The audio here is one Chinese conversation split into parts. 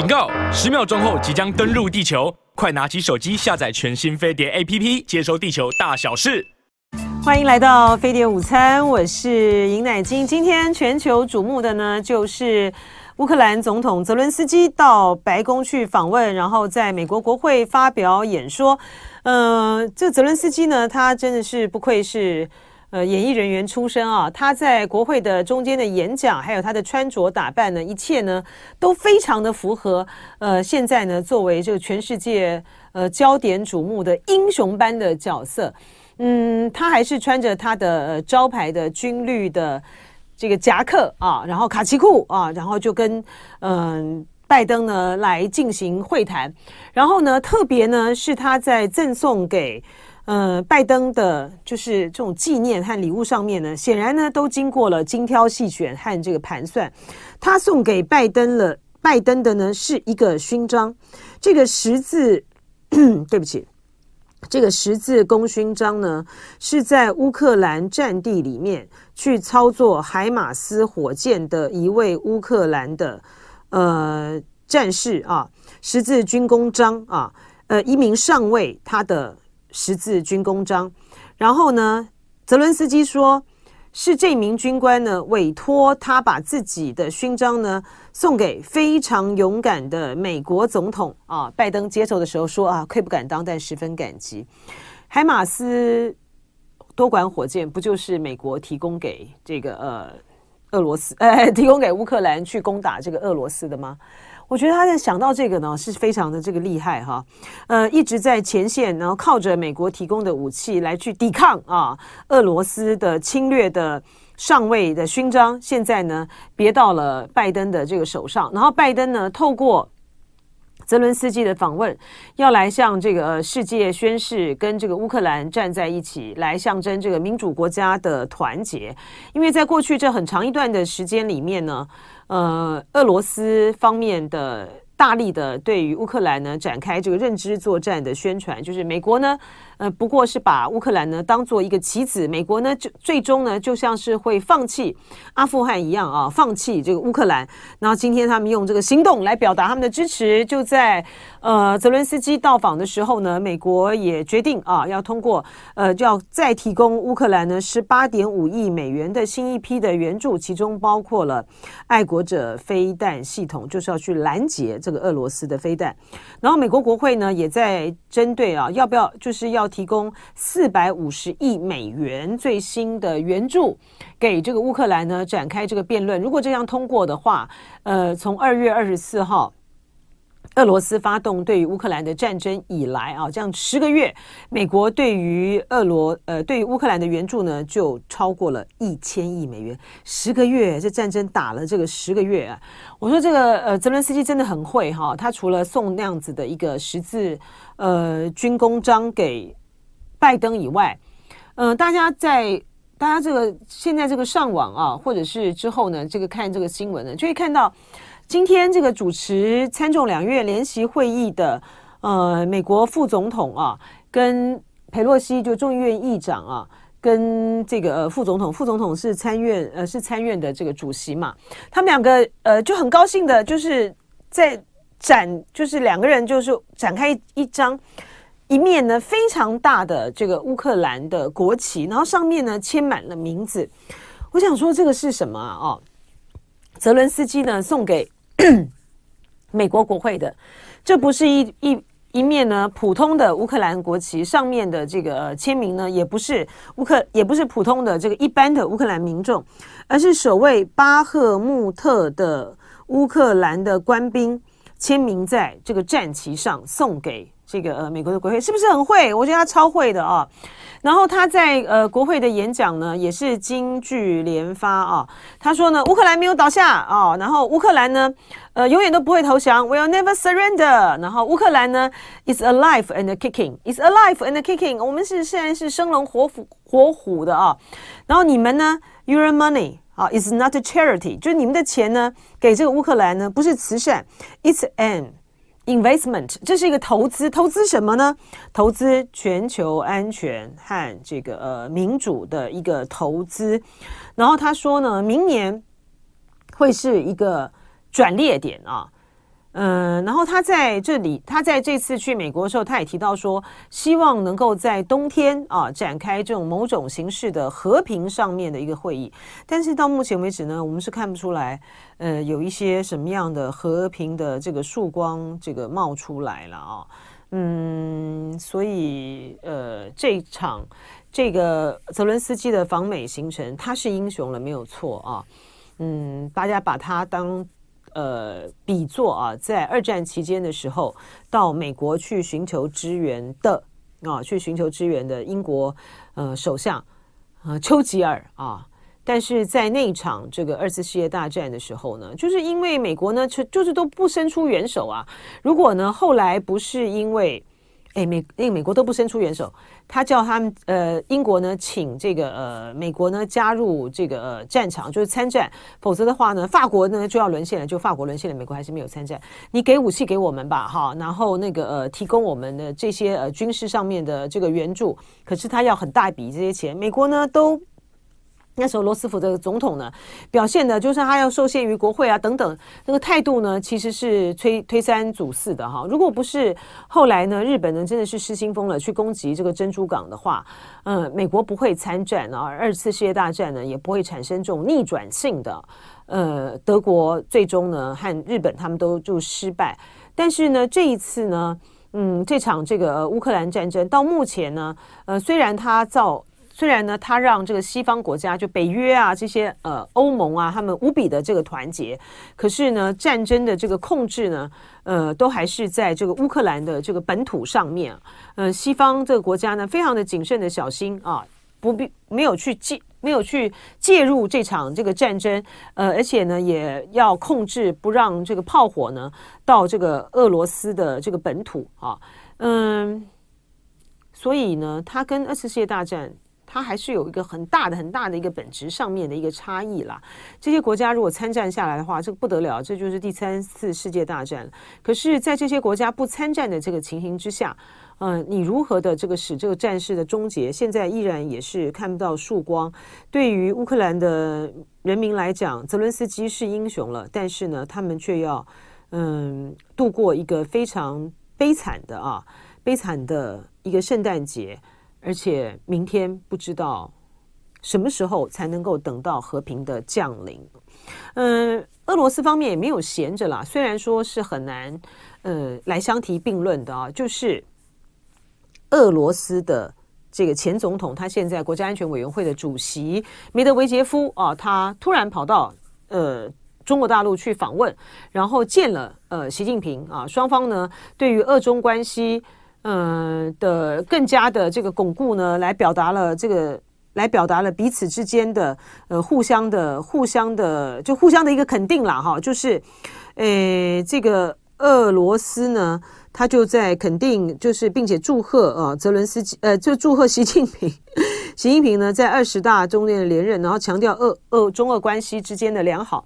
警告！十秒钟后即将登陆地球，快拿起手机下载全新飞碟 APP，接收地球大小事。欢迎来到飞碟午餐，我是尹乃菁。今天全球瞩目的呢，就是乌克兰总统泽伦斯基到白宫去访问，然后在美国国会发表演说。嗯、呃，这泽伦斯基呢，他真的是不愧是。呃，演艺人员出身啊，他在国会的中间的演讲，还有他的穿着打扮呢，一切呢都非常的符合。呃，现在呢，作为这个全世界呃焦点瞩目的英雄般的角色，嗯，他还是穿着他的、招牌的军绿的这个夹克啊，然后卡其裤啊，然后就跟嗯、拜登呢来进行会谈，然后呢，特别呢是他在赠送给。呃，拜登的就是这种纪念和礼物上面呢，显然呢都经过了精挑细选和这个盘算。他送给拜登了，拜登的呢是一个勋章，这个十字，对不起，这个十字功勋章呢是在乌克兰战地里面去操作海马斯火箭的一位乌克兰的呃战士啊，十字军功章啊，呃，一名上尉他的。十字军功章，然后呢，泽伦斯基说，是这名军官呢委托他把自己的勋章呢送给非常勇敢的美国总统啊。拜登接受的时候说啊，愧不敢当，但十分感激。海马斯多管火箭不就是美国提供给这个呃俄罗斯，呃，提供给乌克兰去攻打这个俄罗斯的吗？我觉得他在想到这个呢，是非常的这个厉害哈，呃，一直在前线，然后靠着美国提供的武器来去抵抗啊俄罗斯的侵略的上尉的勋章，现在呢别到了拜登的这个手上，然后拜登呢透过。泽伦斯基的访问，要来向这个世界宣誓，跟这个乌克兰站在一起，来象征这个民主国家的团结。因为在过去这很长一段的时间里面呢，呃，俄罗斯方面的。大力的对于乌克兰呢展开这个认知作战的宣传，就是美国呢，呃，不过是把乌克兰呢当做一个棋子，美国呢就最终呢就像是会放弃阿富汗一样啊，放弃这个乌克兰。然后今天他们用这个行动来表达他们的支持，就在呃泽伦斯基到访的时候呢，美国也决定啊要通过呃就要再提供乌克兰呢十八点五亿美元的新一批的援助，其中包括了爱国者飞弹系统，就是要去拦截这。这个俄罗斯的飞弹，然后美国国会呢也在针对啊，要不要就是要提供四百五十亿美元最新的援助给这个乌克兰呢展开这个辩论。如果这样通过的话，呃，从二月二十四号。俄罗斯发动对于乌克兰的战争以来啊，这样十个月，美国对于俄罗呃对于乌克兰的援助呢，就超过了一千亿美元。十个月，这战争打了这个十个月啊，我说这个呃泽伦斯基真的很会哈，他除了送那样子的一个十字呃军功章给拜登以外，嗯、大家在大家这个现在这个上网啊，或者是之后呢，这个看这个新闻呢，就会看到。今天这个主持参众两院联席会议的呃美国副总统啊，跟佩洛西就众议院议长啊，跟这个呃副总统，副总统是参院呃是参院的这个主席嘛，他们两个呃就很高兴的，就是在展，就是两个人就是展开,一张一面呢非常大的这个乌克兰的国旗，然后上面呢签满了名字。我想说这个是什么啊？哦，泽伦斯基呢送给。美国国会的，这不是一一一面呢普通的乌克兰国旗，上面的这个签名呢，也不是乌克，也不是普通的这个一般的乌克兰民众，而是守卫巴赫穆特的乌克兰的官兵签名在这个战旗上，送给这个呃美国的国会，是不是很会？我觉得他超会的啊。然后他在呃国会的演讲呢，也是金句连发啊。他说呢，乌克兰没有倒下啊，然后乌克兰呢，呃，永远都不会投降，will never surrender。然后乌克兰呢，is alive and kicking，is alive and kicking。我们是现在是生龙活虎活虎的啊。然后你们呢，your money 啊，is not a charity，就是你们的钱呢，给这个乌克兰呢，不是慈善，it's an。Investment，这是一个投资，投资什么呢？投资全球安全和这个呃民主的一个投资。然后他说呢，明年会是一个转捩点啊。嗯，然后他在这里，他在这次去美国的时候，他也提到说，希望能够在冬天啊展开这种某种形式的和平上面的一个会议。但是到目前为止呢，我们是看不出来，呃，有一些什么样的和平的这个曙光这个冒出来了啊。嗯，所以呃，这场这个泽伦斯基的访美行程，他是英雄了，没有错啊。嗯，大家把他当。呃，比作啊，在二战期间的时候，到美国去寻求支援的啊，去寻求支援的英国呃首相啊丘吉尔啊，但是在那场这个二次世界大战的时候呢，就是因为美国呢，就就是都不伸出援手啊。如果呢，后来不是因为。哎，美那个美国都不伸出援手，他叫他们呃英国呢，请这个呃美国呢加入这个呃战场，就是参战，否则的话呢，法国呢就要沦陷了，就法国沦陷了，美国还是没有参战。你给武器给我们吧，哈，然后那个呃提供我们的这些呃军事上面的这个援助，可是他要很大一笔这些钱，美国呢都。那时候罗斯福这个总统呢，表现的就是他要受限于国会啊等等，那个态度呢其实是推推三阻四的哈。如果不是后来呢，日本呢真的是失心疯了去攻击这个珍珠港的话，嗯，美国不会参战啊，二次世界大战呢也不会产生这种逆转性的，呃，德国最终呢和日本他们都就失败。但是呢，这一次呢，嗯，这场这个乌克兰战争到目前呢，呃，虽然他造。虽然呢，他让这个西方国家，就北约啊这些呃欧盟啊，他们无比的这个团结，可是呢，战争的这个控制呢，呃，都还是在这个乌克兰的这个本土上面。呃，西方这个国家呢，非常的谨慎的小心啊，不必没有去介没有去介入这场这个战争，呃，而且呢，也要控制不让这个炮火呢到这个俄罗斯的这个本土啊，嗯，所以呢，他跟二次世界大战。它还是有一个很大的、很大的一个本质上面的一个差异啦。这些国家如果参战下来的话，这个不得了，这就是第三次世界大战。可是，在这些国家不参战的这个情形之下，嗯、你如何的这个使这个战事的终结，现在依然也是看不到曙光。对于乌克兰的人民来讲，泽伦斯基是英雄了，但是呢，他们却要嗯度过一个非常悲惨的啊，悲惨的一个圣诞节。而且明天不知道什么时候才能够等到和平的降临。嗯，俄罗斯方面也没有闲着啦。虽然说是很难，呃，来相提并论的啊。就是俄罗斯的这个前总统，他现在国家安全委员会的主席梅德韦杰夫啊，他突然跑到呃中国大陆去访问，然后见了呃习近平啊，双方呢对于俄中关系。嗯、呃、的更加的这个巩固呢，来表达了这个，来表达了彼此之间的呃互相的互相的就互相的一个肯定了哈，就是，呃这个俄罗斯呢，他就在肯定，就是并且祝贺啊泽伦斯基，呃就祝贺习近平，习近平呢在二十大中间的连任，然后强调俄俄中俄关系之间的良好。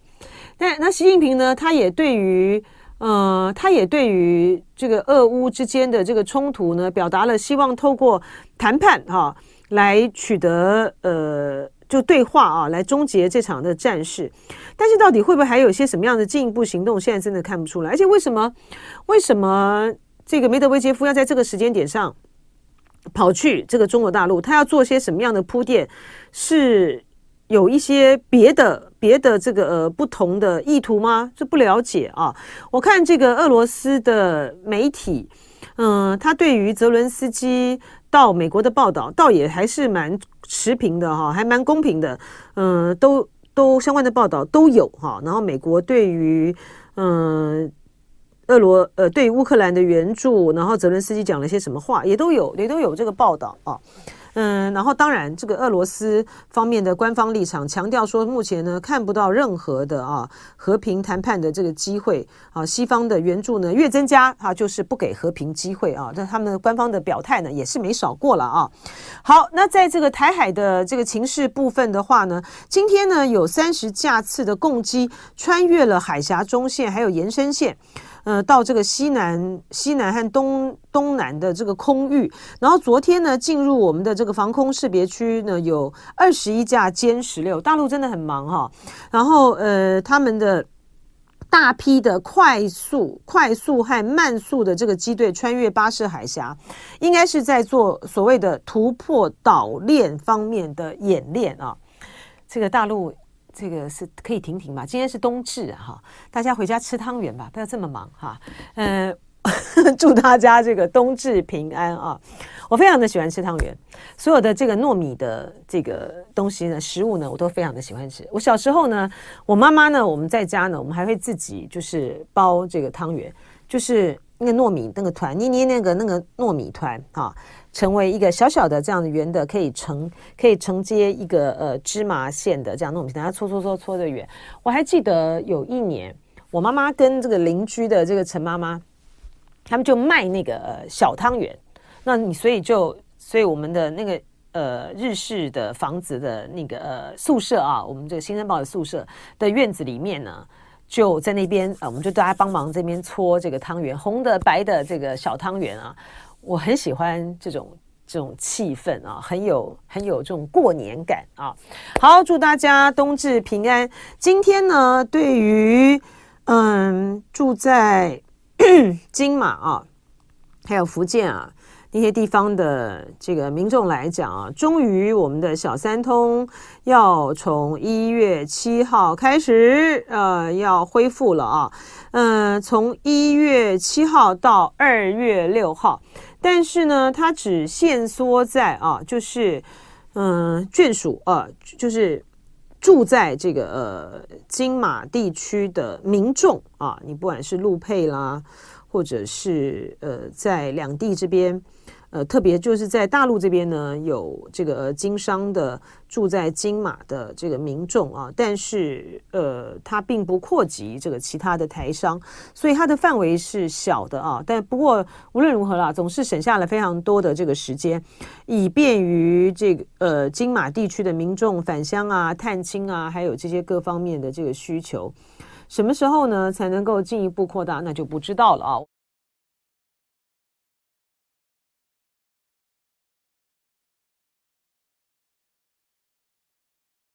但那习近平呢，他也对于。呃，他也对于这个俄乌之间的这个冲突呢，表达了希望透过谈判哈、来取得呃就对话啊，来终结这场的战事。但是到底会不会还有一些什么样的进一步行动？现在真的看不出来。而且为什么为什么这个梅德韦杰夫要在这个时间点上跑去这个中国大陆？他要做些什么样的铺垫？是？有一些别的别的这个呃不同的意图吗？这不了解啊。我看这个俄罗斯的媒体，嗯、他对于泽伦斯基到美国的报道，倒也还是蛮持平的哈，还蛮公平的。嗯、都都相关的报道都有哈。然后美国对于嗯、俄罗呃对乌克兰的援助，然后泽伦斯基讲了些什么话，也都有也都有这个报道啊。嗯，然后当然，这个俄罗斯方面的官方立场强调说，目前呢看不到任何的啊和平谈判的这个机会啊，西方的援助呢越增加啊，就是不给和平机会啊。那他们官方的表态呢也是没少过了啊。好，那在这个台海的这个情势部分的话呢，今天呢有三十架次的共机穿越了海峡中线，还有延伸线。呃，到这个西南、西南和东东南的这个空域，然后昨天呢，进入我们的这个防空识别区呢，有二十一架歼十六，大陆真的很忙哈。然后呃，他们的。大批的快速、快速和慢速的这个机队穿越巴士海峡，应该是在做所谓的突破岛链方面的演练啊。这个大陆这个是可以停停嘛？今天是冬至哈，大家回家吃汤圆吧，不要这么忙哈。嗯。祝大家这个冬至平安啊！我非常的喜欢吃汤圆，所有的这个糯米的这个东西呢，食物呢，我都非常的喜欢吃。我小时候呢，我妈妈呢，我们在家呢，我们还会自己就是包这个汤圆，就是那个糯米那个团，捏捏那个那个糯米团啊，成为一个小小的这样的圆的，可以承可以承接一个呃芝麻馅的这样糯米团，它搓搓搓搓的圆。我还记得有一年，我妈妈跟这个邻居的这个陈妈妈。他们就卖那个小汤圆，那你所以就所以我们的那个呃日式的房子的那个呃宿舍啊，我们这个新生报的宿舍的院子里面呢，就在那边啊，我们就大家帮忙这边搓这个汤圆，红的白的这个小汤圆啊，我很喜欢这种这种气氛啊，很有很有这种过年感啊。好，祝大家冬至平安。今天呢，对于嗯住在。金马啊，还有福建啊那些地方的这个民众来讲啊，终于我们的小三通要从一月七号开始，呃，要恢复了啊。嗯、呃，从一月七号到二月六号，但是呢，它只限缩在啊，就是嗯、眷属啊，就是。住在这个呃金马地区的民众啊，你不管是陆配啦，或者是呃在两地这边。呃，特别就是在大陆这边呢，有这个经商的住在金马的这个民众啊，但是呃，它并不扩及这个其他的台商，所以它的范围是小的啊。但不过无论如何啦，总是省下了非常多的这个时间，以便于这个呃金马地区的民众返乡啊、探亲啊，还有这些各方面的这个需求。什么时候呢才能够进一步扩大？那就不知道了啊。